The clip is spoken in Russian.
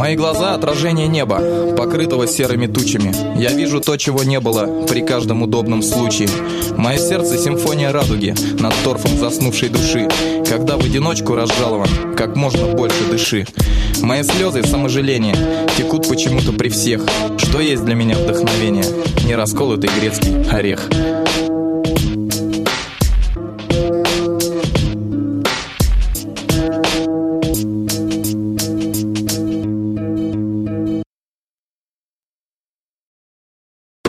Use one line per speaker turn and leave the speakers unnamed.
Мои глаза — отражение неба, покрытого серыми тучами. Я вижу то, чего не было при каждом удобном случае. Мое сердце — симфония радуги над торфом заснувшей души. Когда в одиночку разжалован, как можно больше дыши. Мои слезы — саможаление, текут почему-то при всех. Что есть для меня вдохновение? Не расколотый грецкий орех.